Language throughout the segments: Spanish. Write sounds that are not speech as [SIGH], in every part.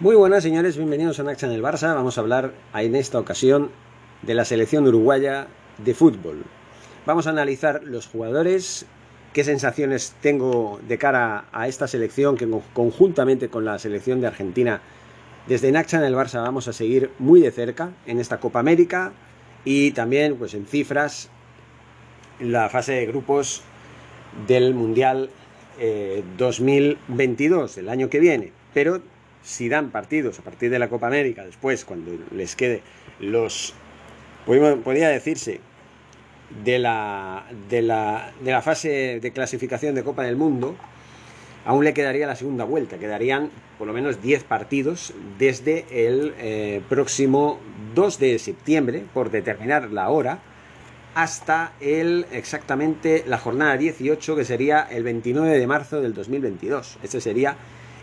Muy buenas señores, bienvenidos a Naxa en el Barça. Vamos a hablar en esta ocasión de la selección uruguaya de fútbol. Vamos a analizar los jugadores, qué sensaciones tengo de cara a esta selección que conjuntamente con la selección de Argentina desde Naxa en el Barça vamos a seguir muy de cerca en esta Copa América y también pues en cifras la fase de grupos del Mundial 2022, eh, el año que viene. Pero si dan partidos a partir de la Copa América, después, cuando les quede los, podría decirse, de la, de la, de la fase de clasificación de Copa del Mundo, aún le quedaría la segunda vuelta, quedarían por lo menos 10 partidos desde el eh, próximo 2 de septiembre, por determinar la hora, hasta el exactamente la jornada 18, que sería el 29 de marzo del 2022. Este sería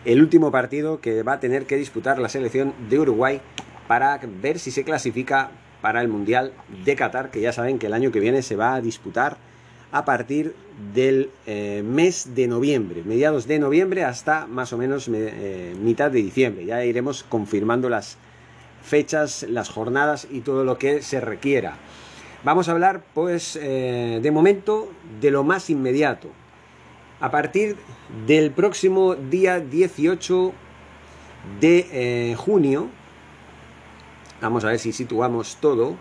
el último partido que va a tener que disputar la selección de Uruguay para ver si se clasifica para el Mundial de Qatar, que ya saben que el año que viene se va a disputar a partir del eh, mes de noviembre, mediados de noviembre hasta más o menos eh, mitad de diciembre. Ya iremos confirmando las fechas, las jornadas y todo lo que se requiera. Vamos a hablar, pues, eh, de momento, de lo más inmediato, a partir del próximo día 18 de eh, junio. Vamos a ver si situamos todo.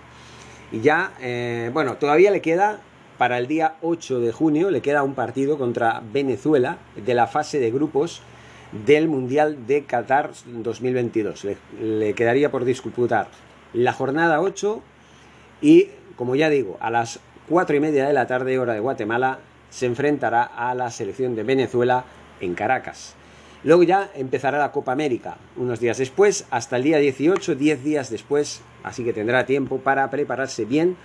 Y ya, eh, bueno, todavía le queda para el día 8 de junio, le queda un partido contra Venezuela de la fase de grupos del Mundial de Qatar 2022. Le, le quedaría por disputar la jornada 8 y, como ya digo, a las 4 y media de la tarde, hora de Guatemala, se enfrentará a la selección de Venezuela en Caracas. Luego ya empezará la Copa América unos días después, hasta el día 18, 10 días después, así que tendrá tiempo para prepararse bien.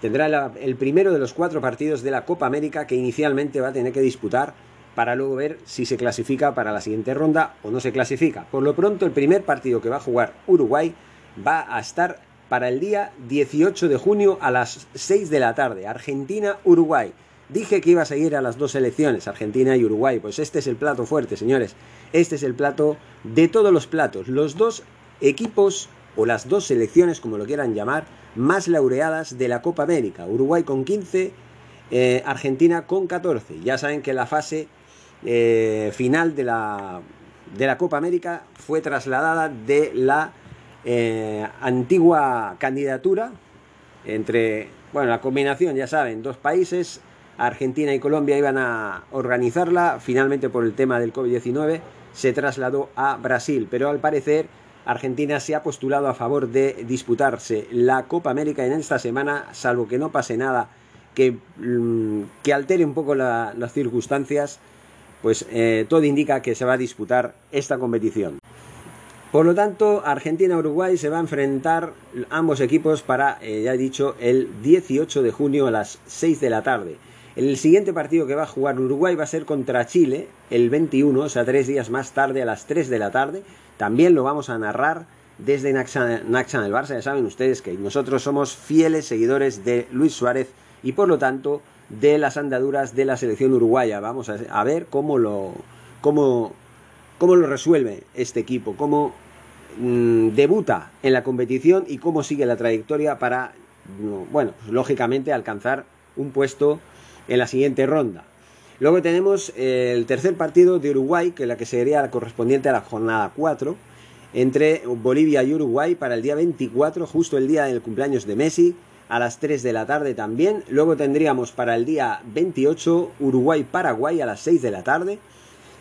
Tendrá el primero de los cuatro partidos de la Copa América que inicialmente va a tener que disputar para luego ver si se clasifica para la siguiente ronda o no se clasifica. Por lo pronto, el primer partido que va a jugar Uruguay va a estar para el día 18 de junio a las 6 de la tarde. Argentina-Uruguay. Dije que iba a seguir a las dos selecciones, Argentina y Uruguay. Pues este es el plato fuerte, señores. Este es el plato de todos los platos. Los dos equipos o las dos selecciones, como lo quieran llamar, más laureadas de la Copa América. Uruguay con 15, eh, Argentina con 14. Ya saben que la fase eh, final de la, de la Copa América fue trasladada de la eh, antigua candidatura entre, bueno, la combinación, ya saben, dos países, Argentina y Colombia iban a organizarla, finalmente por el tema del COVID-19 se trasladó a Brasil, pero al parecer Argentina se ha postulado a favor de disputarse la Copa América en esta semana, salvo que no pase nada que, mm, altere un poco las circunstancias, pues eh, todo indica que se va a disputar esta competición. Por lo tanto, Argentina-Uruguay se va a enfrentar ambos equipos para, eh, ya he dicho, el 18 de junio a las 6 de la tarde. El siguiente partido que va a jugar Uruguay va a ser contra Chile el 21, o sea, tres días más tarde a las 3 de la tarde. También lo vamos a narrar desde Naxan, el Barça. Ya saben ustedes que nosotros somos fieles seguidores de Luis Suárez y por lo tanto de las andaduras de la selección uruguaya. Vamos a, ver cómo lo, cómo, cómo lo resuelve este equipo, cómo mm, debuta en la competición y cómo sigue la trayectoria para, bueno, lógicamente alcanzar un puesto en la siguiente ronda. Luego tenemos el tercer partido de Uruguay, que es la que sería la correspondiente a la jornada 4, entre Bolivia y Uruguay para el día 24, justo el día del cumpleaños de Messi, a las 3 de la tarde también. Luego tendríamos para el día 28 Uruguay-Paraguay a las 6 de la tarde.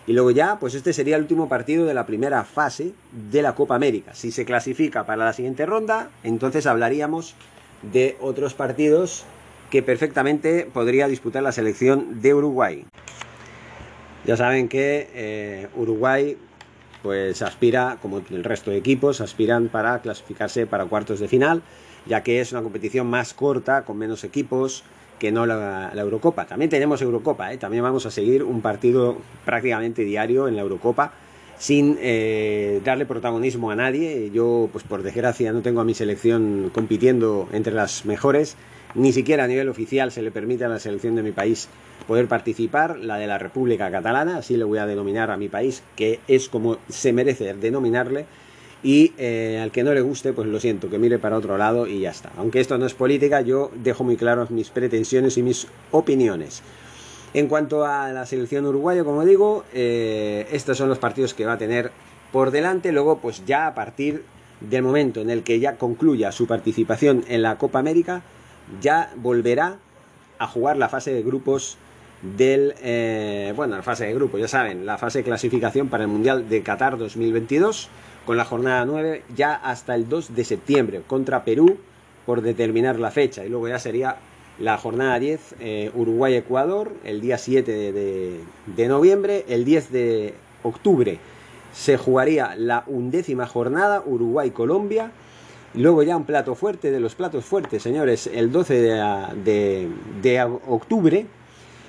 Y luego ya, pues este sería el último partido de la primera fase de la Copa América. Si se clasifica para la siguiente ronda, entonces hablaríamos de otros partidos que perfectamente podría disputar la selección de Uruguay. Ya saben que eh, Uruguay pues aspira, como el resto de equipos, aspiran para clasificarse para cuartos de final, ya que es una competición más corta, con menos equipos que no la, Eurocopa. También tenemos Eurocopa, ¿eh? también vamos a seguir un partido prácticamente diario en la Eurocopa sin eh, darle protagonismo a nadie. Yo, pues por desgracia, no tengo a mi selección compitiendo entre las mejores ni siquiera a nivel oficial se le permite a la selección de mi país poder participar, la de la República Catalana, así le voy a denominar a mi país, que es como se merece denominarle. y eh, al que no le guste, pues lo siento, que mire para otro lado y ya está. Aunque esto no es política, yo dejo muy claros mis pretensiones y mis opiniones. En cuanto a la selección uruguaya, como digo, eh, estos son los partidos que va a tener por delante. Luego, pues ya a partir del momento en el que ya concluya su participación en la Copa América, ya volverá a jugar la fase de grupos del, eh, bueno, la fase de grupos, ya saben, la fase de clasificación para el Mundial de Qatar 2022, con la jornada 9 ya hasta el 2 de septiembre contra Perú por determinar la fecha y luego ya sería la jornada 10 eh, Uruguay-Ecuador el día 7 de, de noviembre, el 10 de octubre se jugaría la undécima jornada Uruguay-Colombia. Luego ya un plato fuerte de los platos fuertes, señores, el 12 de, octubre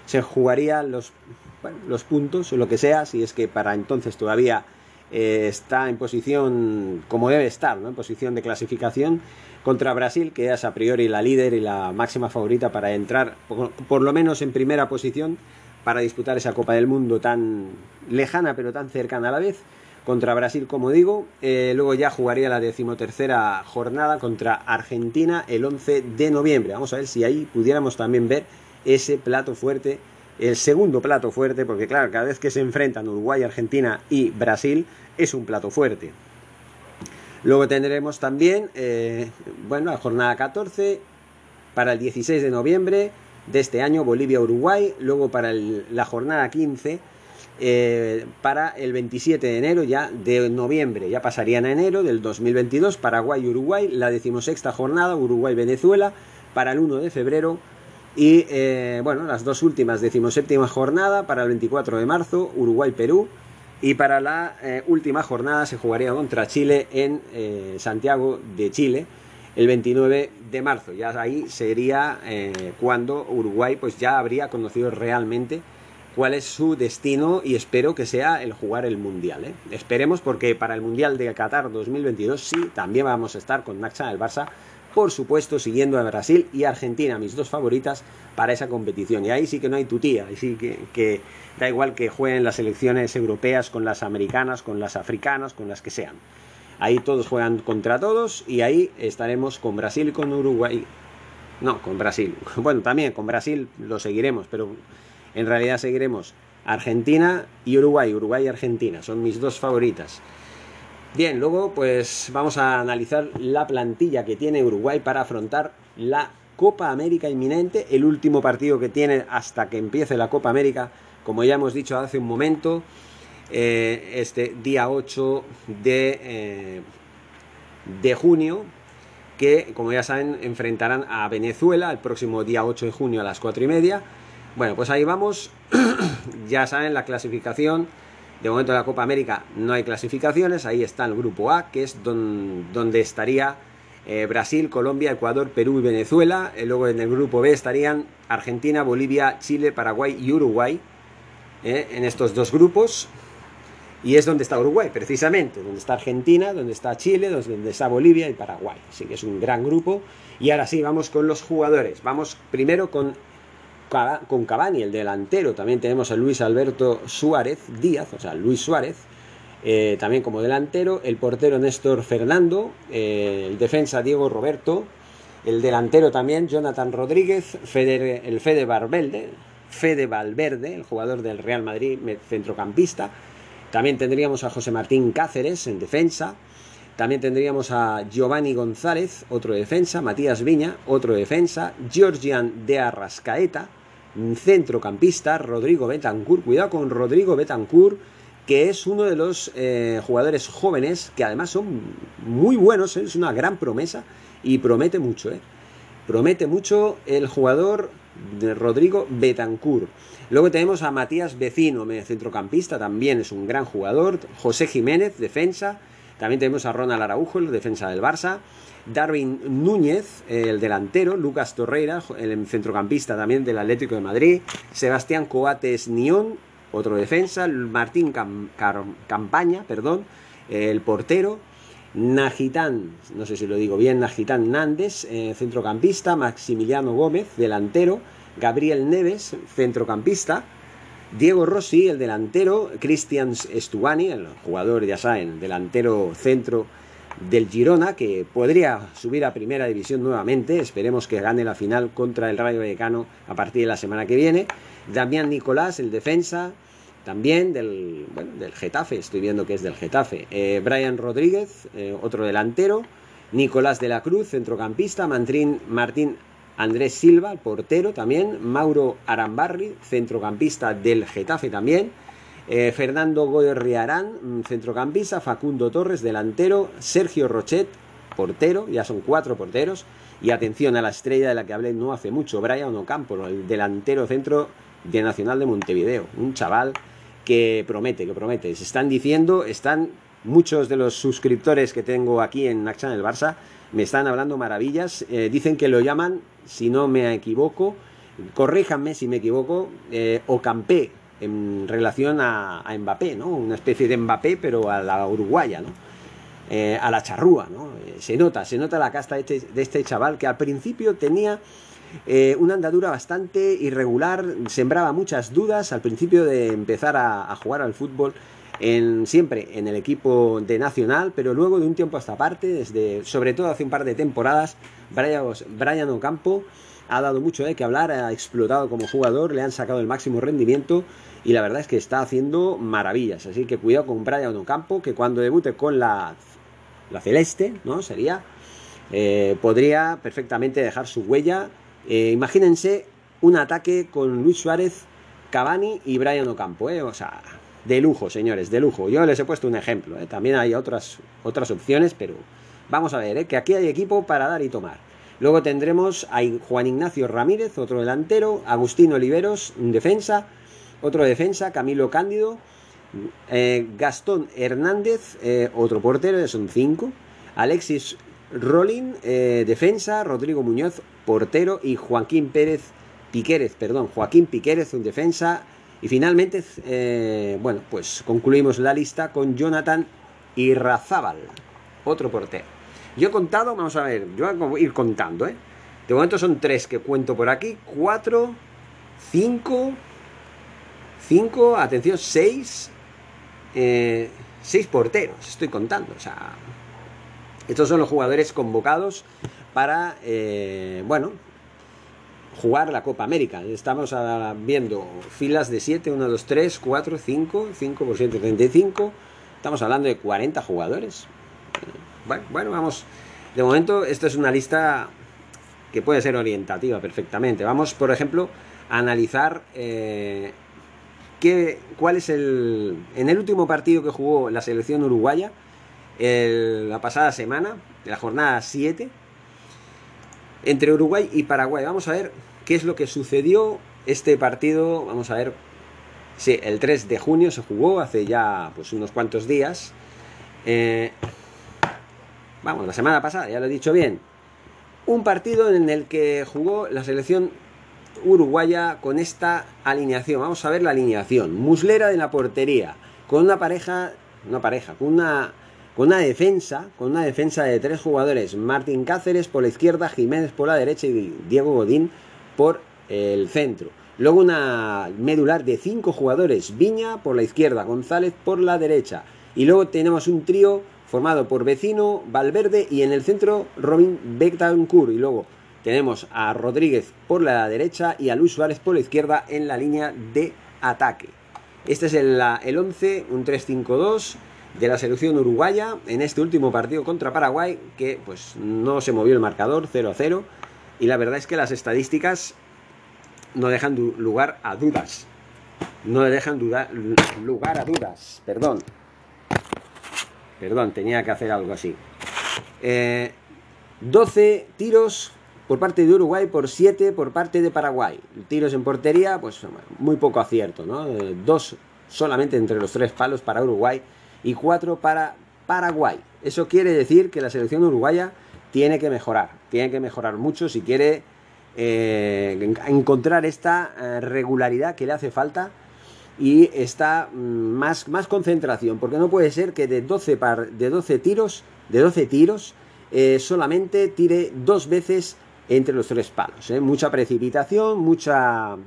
se jugarían los, los puntos o lo que sea, si es que para entonces todavía eh, está en posición como debe estar, ¿no? en posición de clasificación contra Brasil, que es a priori la líder y la máxima favorita para entrar por lo menos en primera posición para disputar esa Copa del Mundo tan lejana pero tan cercana a la vez contra Brasil, como digo. Eh, luego ya jugaría la decimotercera jornada contra Argentina el 11 de noviembre. Vamos a ver si ahí pudiéramos también ver ese plato fuerte, el segundo plato fuerte, porque claro, cada vez que se enfrentan Uruguay, Argentina y Brasil es un plato fuerte. Luego tendremos también, eh, bueno, la jornada 14 para el 16 de noviembre de este año Bolivia-Uruguay, luego para la jornada 15 eh, para el 27 de enero ya de noviembre, ya pasarían a enero del 2022 Paraguay-Uruguay, la decimosexta jornada Uruguay-Venezuela para el 1 de febrero. Y eh, bueno, las dos últimas decimoséptima jornada para el 24 de marzo Uruguay-Perú. Y para la eh, última jornada se jugaría contra Chile en Santiago de Chile el 29 de marzo. Ya ahí sería cuando Uruguay pues ya habría conocido realmente cuál es su destino y espero que sea el jugar el Mundial. ¿eh? Esperemos porque para el Mundial de Qatar 2022 sí, también vamos a estar con Naxa del Barça, por supuesto siguiendo a Brasil y Argentina, mis dos favoritas para esa competición. Y ahí sí que no hay tutía, ahí sí que, que da igual que jueguen las selecciones europeas con las americanas, con las africanas, con las que sean. Ahí todos juegan contra todos y ahí estaremos con Brasil y con Uruguay. No, con Brasil. [LAUGHS] Bueno, también con Brasil lo seguiremos, pero en realidad seguiremos Argentina y Uruguay. Uruguay y Argentina son mis dos favoritas. Bien, luego pues vamos a analizar la plantilla que tiene Uruguay para afrontar la Copa América inminente, el último partido que tiene hasta que empiece la Copa América, como ya hemos dicho hace un momento, eh, este día 8 de, eh, de junio, que como ya saben enfrentarán a Venezuela el próximo día 8 de junio a las 4 y media. Bueno, pues ahí vamos, [CLEARS THROAT] ya saben la clasificación. De momento de la Copa América no hay clasificaciones, ahí está el grupo A, que es donde estaría eh, Brasil, Colombia, Ecuador, Perú y Venezuela. luego en el grupo B estarían Argentina, Bolivia, Chile, Paraguay y Uruguay. en estos dos grupos. Y es donde está Uruguay, precisamente, donde está Argentina, donde está Chile, donde está Bolivia y Paraguay. Así que es un gran grupo. Y ahora sí, vamos con los jugadores. Vamos primero con, con Cavani, el delantero. También tenemos a Luis Alberto Suárez Díaz, o sea, Luis Suárez, eh, también como delantero. El portero Néstor Fernando, eh, el defensa Diego Roberto, el delantero también Jonathan Rodríguez, el Fede Valverde, Fede Valverde, el jugador del Real Madrid, centrocampista. También tendríamos a José Martín Cáceres en defensa. También tendríamos a Giovanni González, otro defensa. Matías Viña, otro defensa. Georgian de Arrascaeta, centrocampista. Rodrigo Betancourt. Cuidado con Rodrigo Betancourt, que es uno de los eh, jugadores jóvenes que además son muy buenos. ¿eh? Es una gran promesa y promete mucho. ¿eh? Promete mucho el jugador Rodrigo Betancourt. Luego tenemos a Matías Vecino, centrocampista, también es un gran jugador. José Jiménez, defensa. También tenemos a Ronald Araujo, el defensa del Barça. Darwin Núñez, el delantero. Lucas Torreira, el centrocampista también del Atlético de Madrid. Sebastián Coates Nión, otro defensa. Martín Campaña, perdón, el portero. Najitán, no sé si lo digo bien, Najitán Nández, eh, centrocampista. Maximiliano Gómez, delantero. Gabriel Neves, centrocampista. Diego Rossi, el delantero, Cristian Stuani, el jugador, ya saben, delantero centro del Girona, que podría subir a primera división nuevamente. Esperemos que gane la final contra el Rayo Vallecano a partir de la semana que viene. Damián Nicolás, el defensa, también del, del Getafe, estoy viendo que es del Getafe. Eh, Brian Rodríguez, eh, otro delantero. Nicolás de la Cruz, centrocampista. Martín, Martín Andrés Silva, portero también. Mauro Arambarri, centrocampista del Getafe también. Eh, Fernando Goyriarán, centrocampista, Facundo Torres, delantero, Sergio Rochet, portero, ya son cuatro porteros, y atención a la estrella de la que hablé no hace mucho, Brian Ocampo, el delantero centro de Nacional de Montevideo, un chaval que promete, que promete. Se están diciendo, están muchos de los suscriptores que tengo aquí en Action el Barça, me están hablando maravillas, eh, dicen que lo llaman, si no me equivoco, corríjanme si me equivoco, eh, Ocampé, en relación a, Mbappé, ¿no? Una especie de Mbappé, pero a la uruguaya, ¿no? Eh, a la charrúa, ¿no? Eh, se nota, se nota la casta de este, este chaval que al principio tenía eh, una andadura bastante irregular, sembraba muchas dudas al principio de empezar a, jugar al fútbol. Siempre en el equipo de Nacional, pero luego de un tiempo a esta parte, desde sobre todo hace un par de temporadas, Brian, Brian Ocampo ha dado mucho de que hablar, ha explotado como jugador, le han sacado el máximo rendimiento y la verdad es que está haciendo maravillas. Así que cuidado con Brian Ocampo, que cuando debute con la, la celeste, ¿no? Sería, eh, podría perfectamente dejar su huella. Eh, imagínense un ataque con Luis Suárez, Cavani y Brian Ocampo, ¿eh? De lujo, señores, de lujo. Yo les he puesto un ejemplo, también hay otras, otras opciones, pero vamos a ver, que aquí hay equipo para dar y tomar. Luego tendremos a Juan Ignacio Ramírez, otro delantero, Agustín Oliveros, un defensa, otro defensa, Camilo Cándido, eh, Gastón Hernández, eh, otro portero, son cinco, Alexis Rolling, eh, defensa, Rodrigo Muñoz, portero, y Joaquín Pérez Piquérez, perdón, Joaquín Piquérez, un defensa, y finalmente, bueno, pues concluimos la lista con Jonathan Irrazábal, otro portero. Yo he contado, vamos a ver, yo voy a ir contando, ¿eh? De momento son tres que cuento por aquí, cuatro, cinco, cinco, atención, seis, eh, seis porteros, estoy contando, o sea, estos son los jugadores convocados para, eh, bueno, jugar la Copa América. Estamos viendo filas de 7, 1, 2, 3, 4, 5, 5 por 7, 35. Estamos hablando de 40 jugadores. Bueno, bueno, vamos. De momento, esto es una lista que puede ser orientativa perfectamente. Vamos, por ejemplo, a analizar eh, qué, cuál es el. En el último partido que jugó la selección uruguaya, la pasada semana, de la jornada 7, entre Uruguay y Paraguay. Vamos a ver qué es lo que sucedió este partido. Vamos a ver. Sí, el 3 de junio se jugó, hace ya pues unos cuantos días. Eh, vamos, la semana pasada, ya lo he dicho bien, un partido en el que jugó la selección uruguaya con esta alineación. Vamos a ver la alineación. Muslera en la portería, con una pareja, una pareja, con una, con una defensa, con una defensa de tres jugadores, Martín Cáceres por la izquierda, Jiménez por la derecha y Diego Godín por el centro. Luego una medular de cinco jugadores, Viña por la izquierda, González por la derecha. Y luego tenemos un trío formado por Vecino, Valverde y en el centro Robin Betancourt. Y luego tenemos a Rodríguez por la derecha y a Luis Suárez por la izquierda en la línea de ataque. Este es el, el 11, un 3-5-2 de la selección uruguaya en este último partido contra Paraguay, que pues no se movió el marcador 0-0. Y la verdad es que las estadísticas no dejan lugar a dudas. No dejan lugar a dudas, perdón. Perdón, tenía que hacer algo así. 12 eh, tiros por parte de Uruguay por 7 por parte de Paraguay. Tiros en portería, pues muy poco acierto, ¿no? Eh, dos solamente entre los tres palos para Uruguay y cuatro para Paraguay. Eso quiere decir que la selección uruguaya tiene que mejorar, tiene que mejorar mucho si quiere eh, encontrar esta regularidad que le hace falta y está mm, más, más concentración, porque no puede ser que de 12, par, de 12 tiros, de 12 tiros, eh, solamente tire dos veces entre los tres palos. ¿eh? Mucha precipitación, mucha mm,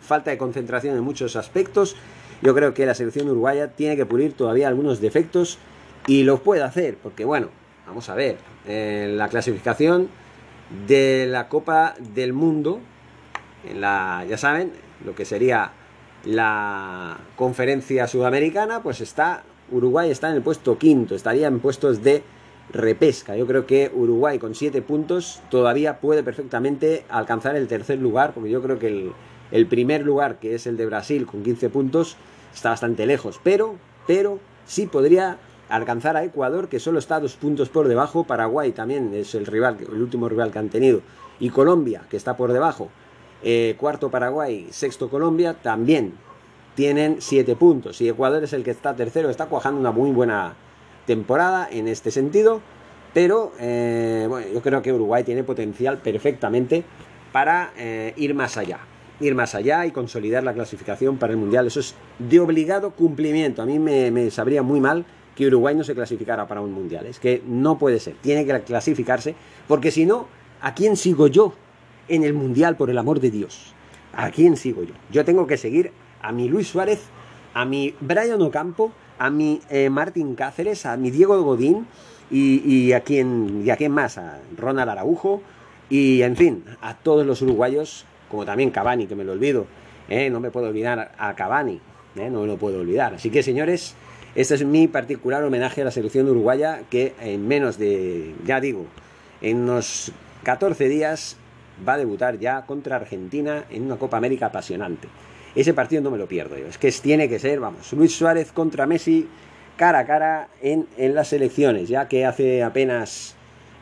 falta de concentración en muchos aspectos. Yo creo que la selección uruguaya tiene que pulir todavía algunos defectos y lo puede hacer, porque bueno, vamos a ver, en la clasificación de la Copa del Mundo, en la, ya saben, lo que sería la conferencia sudamericana, pues está, Uruguay está en el puesto quinto, estaría en puestos de repesca. Yo creo que Uruguay con 7 puntos todavía puede perfectamente alcanzar el tercer lugar, porque yo creo que el, primer lugar, que es el de Brasil con 15 puntos, está bastante lejos. Pero, pero sí podría alcanzar a Ecuador, que solo está dos puntos por debajo. Paraguay también es el rival, el último rival que han tenido. Y Colombia, que está por debajo. Eh, cuarto Paraguay, sexto Colombia, también tienen 7 puntos. Y Ecuador es el que está tercero, está cuajando una muy buena temporada en este sentido, pero eh, bueno, yo creo que Uruguay tiene potencial perfectamente para eh, ir más allá, ir más allá y consolidar la clasificación para el Mundial. Eso es de obligado cumplimiento. A mí me, sabría muy mal que Uruguay no se clasificara para un Mundial. Es que no puede ser, tiene que clasificarse, porque si no, ¿a quién sigo yo en el Mundial, por el amor de Dios? ¿A quién sigo yo? Yo tengo que seguir a mi Luis Suárez, a mi Brian Ocampo, a mi eh, Martín Cáceres, a mi Diego Godín y, a quien y a quién más, a Ronald Araujo y en fin, a todos los uruguayos, como también Cavani, que me lo olvido, eh, no me puedo olvidar a Cavani, eh, no me lo puedo olvidar. Así que señores, este es mi particular homenaje a la selección uruguaya que en menos de, ya digo, en unos 14 días va a debutar ya contra Argentina en una Copa América apasionante. Ese partido no me lo pierdo yo. Es que tiene que ser, vamos, Luis Suárez contra Messi cara a cara en, las elecciones, ya que hace apenas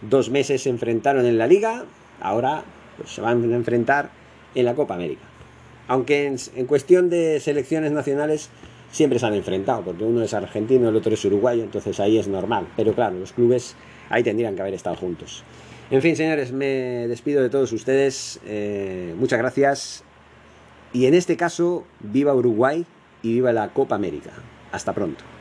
dos meses se enfrentaron en la liga, ahora pues, se van a enfrentar en la Copa América. Aunque en, cuestión de selecciones nacionales siempre se han enfrentado, porque uno es argentino, el otro es uruguayo, entonces ahí es normal. Pero claro, los clubes ahí tendrían que haber estado juntos. En fin, señores, me despido de todos ustedes. Eh, muchas gracias y en este caso, viva Uruguay y viva la Copa América. Hasta pronto.